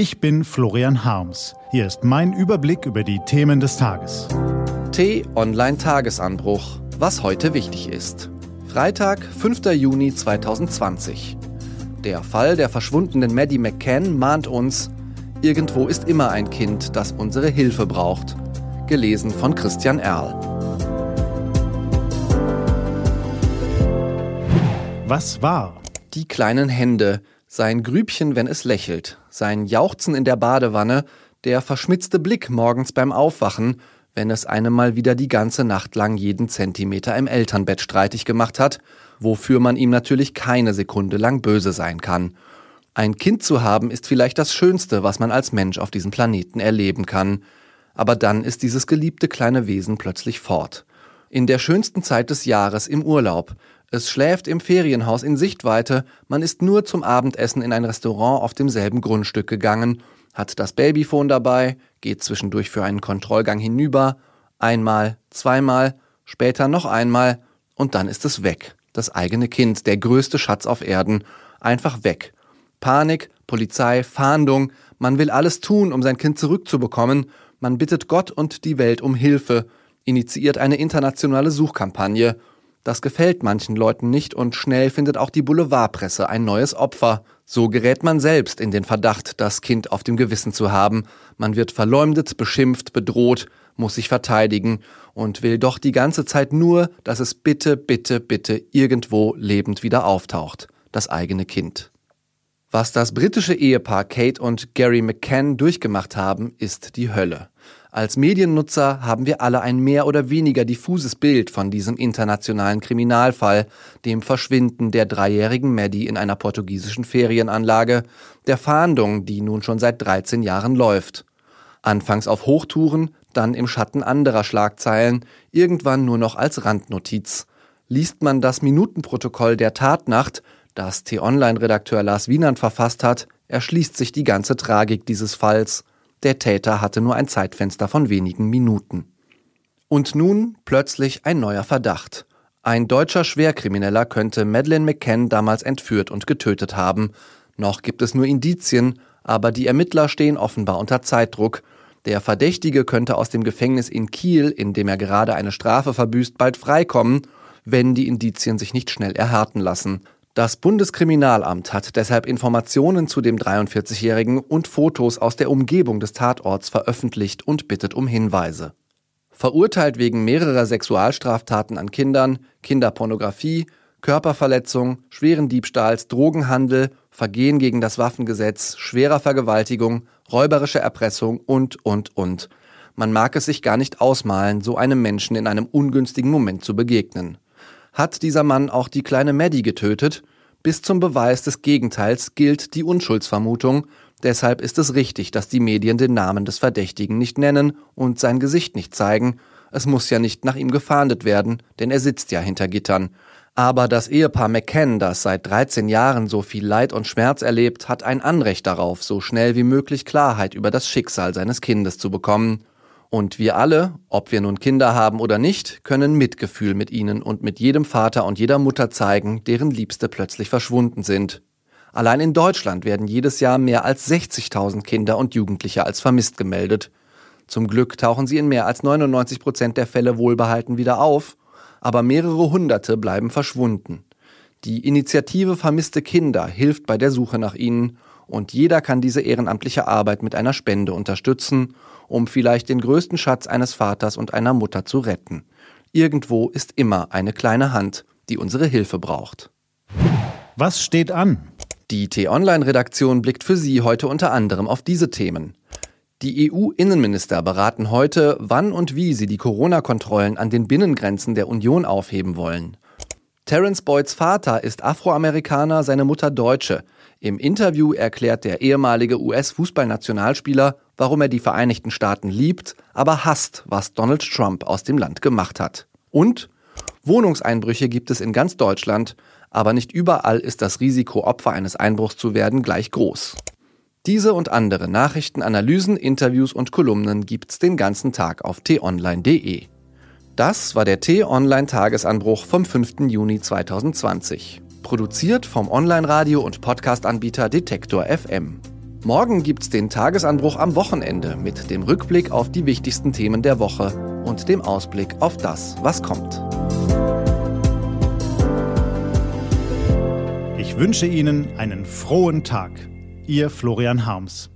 Ich bin Florian Harms. Hier ist mein Überblick über die Themen des Tages. T-Online-Tagesanbruch. Was heute wichtig ist. Freitag, 5. Juni 2020. Der Fall der verschwundenen Maddie McCann mahnt uns, irgendwo ist immer ein Kind, das unsere Hilfe braucht. Gelesen von Christian Erl. Was war? Die kleinen Hände, sein Grübchen, wenn es lächelt, sein Jauchzen in der Badewanne, der verschmitzte Blick morgens beim Aufwachen, wenn es einem mal wieder die ganze Nacht lang jeden Zentimeter im Elternbett streitig gemacht hat, wofür man ihm natürlich keine Sekunde lang böse sein kann. Ein Kind zu haben ist vielleicht das Schönste, was man als Mensch auf diesem Planeten erleben kann. Aber dann ist dieses geliebte kleine Wesen plötzlich fort. In der schönsten Zeit des Jahres im Urlaub, es schläft im Ferienhaus in Sichtweite, man ist nur zum Abendessen in ein Restaurant auf demselben Grundstück gegangen, hat das Babyphone dabei, geht zwischendurch für einen Kontrollgang hinüber, einmal, zweimal, später noch einmal und dann ist es weg. Das eigene Kind, der größte Schatz auf Erden, einfach weg. Panik, Polizei, Fahndung, man will alles tun, um sein Kind zurückzubekommen, man bittet Gott und die Welt um Hilfe, initiiert eine internationale Suchkampagne das gefällt manchen Leuten nicht und schnell findet auch die Boulevardpresse ein neues Opfer. So gerät man selbst in den Verdacht, das Kind auf dem Gewissen zu haben. Man wird verleumdet, beschimpft, bedroht, muss sich verteidigen und will doch die ganze Zeit nur, dass es bitte, bitte, bitte irgendwo lebend wieder auftaucht. Das eigene Kind. Was das britische Ehepaar Kate und Gary McCann durchgemacht haben, ist die Hölle. Als Mediennutzer haben wir alle ein mehr oder weniger diffuses Bild von diesem internationalen Kriminalfall, dem Verschwinden der dreijährigen Maddie in einer portugiesischen Ferienanlage, der Fahndung, die nun schon seit 13 Jahren läuft. Anfangs auf Hochtouren, dann im Schatten anderer Schlagzeilen, irgendwann nur noch als Randnotiz. Liest man das Minutenprotokoll der Tatnacht, das T-Online-Redakteur Lars Wienand verfasst hat, erschließt sich die ganze Tragik dieses Falls. Der Täter hatte nur ein Zeitfenster von wenigen Minuten. Und nun plötzlich ein neuer Verdacht. Ein deutscher Schwerkrimineller könnte Madeleine McCann damals entführt und getötet haben. Noch gibt es nur Indizien, aber die Ermittler stehen offenbar unter Zeitdruck. Der Verdächtige könnte aus dem Gefängnis in Kiel, in dem er gerade eine Strafe verbüßt, bald freikommen, wenn die Indizien sich nicht schnell erhärten lassen. Das Bundeskriminalamt hat deshalb Informationen zu dem 43-Jährigen und Fotos aus der Umgebung des Tatorts veröffentlicht und bittet um Hinweise. Verurteilt wegen mehrerer Sexualstraftaten an Kindern, Kinderpornografie, Körperverletzung, schweren Diebstahls, Drogenhandel, Vergehen gegen das Waffengesetz, schwerer Vergewaltigung, räuberische Erpressung und, und, und. Man mag es sich gar nicht ausmalen, so einem Menschen in einem ungünstigen Moment zu begegnen hat dieser Mann auch die kleine Maddie getötet. Bis zum Beweis des Gegenteils gilt die Unschuldsvermutung. Deshalb ist es richtig, dass die Medien den Namen des Verdächtigen nicht nennen und sein Gesicht nicht zeigen. Es muss ja nicht nach ihm gefahndet werden, denn er sitzt ja hinter Gittern. Aber das Ehepaar McCann, das seit 13 Jahren so viel Leid und Schmerz erlebt, hat ein Anrecht darauf, so schnell wie möglich Klarheit über das Schicksal seines Kindes zu bekommen. Und wir alle, ob wir nun Kinder haben oder nicht, können Mitgefühl mit ihnen und mit jedem Vater und jeder Mutter zeigen, deren Liebste plötzlich verschwunden sind. Allein in Deutschland werden jedes Jahr mehr als 60.000 Kinder und Jugendliche als vermisst gemeldet. Zum Glück tauchen sie in mehr als 99 Prozent der Fälle wohlbehalten wieder auf, aber mehrere Hunderte bleiben verschwunden. Die Initiative Vermisste Kinder hilft bei der Suche nach ihnen und jeder kann diese ehrenamtliche Arbeit mit einer Spende unterstützen um vielleicht den größten Schatz eines Vaters und einer Mutter zu retten. Irgendwo ist immer eine kleine Hand, die unsere Hilfe braucht. Was steht an? Die T-Online-Redaktion blickt für Sie heute unter anderem auf diese Themen. Die EU-Innenminister beraten heute, wann und wie sie die Corona-Kontrollen an den Binnengrenzen der Union aufheben wollen. Terence Boyds Vater ist Afroamerikaner, seine Mutter Deutsche. Im Interview erklärt der ehemalige US-Fußballnationalspieler, warum er die Vereinigten Staaten liebt, aber hasst, was Donald Trump aus dem Land gemacht hat. Und Wohnungseinbrüche gibt es in ganz Deutschland, aber nicht überall ist das Risiko, Opfer eines Einbruchs zu werden, gleich groß. Diese und andere Nachrichten, Analysen, Interviews und Kolumnen gibt's den ganzen Tag auf t-online.de. Das war der T-Online-Tagesanbruch vom 5. Juni 2020. Produziert vom Online-Radio- und Podcast-Anbieter Detektor FM. Morgen gibt's den Tagesanbruch am Wochenende mit dem Rückblick auf die wichtigsten Themen der Woche und dem Ausblick auf das, was kommt. Ich wünsche Ihnen einen frohen Tag. Ihr Florian Harms.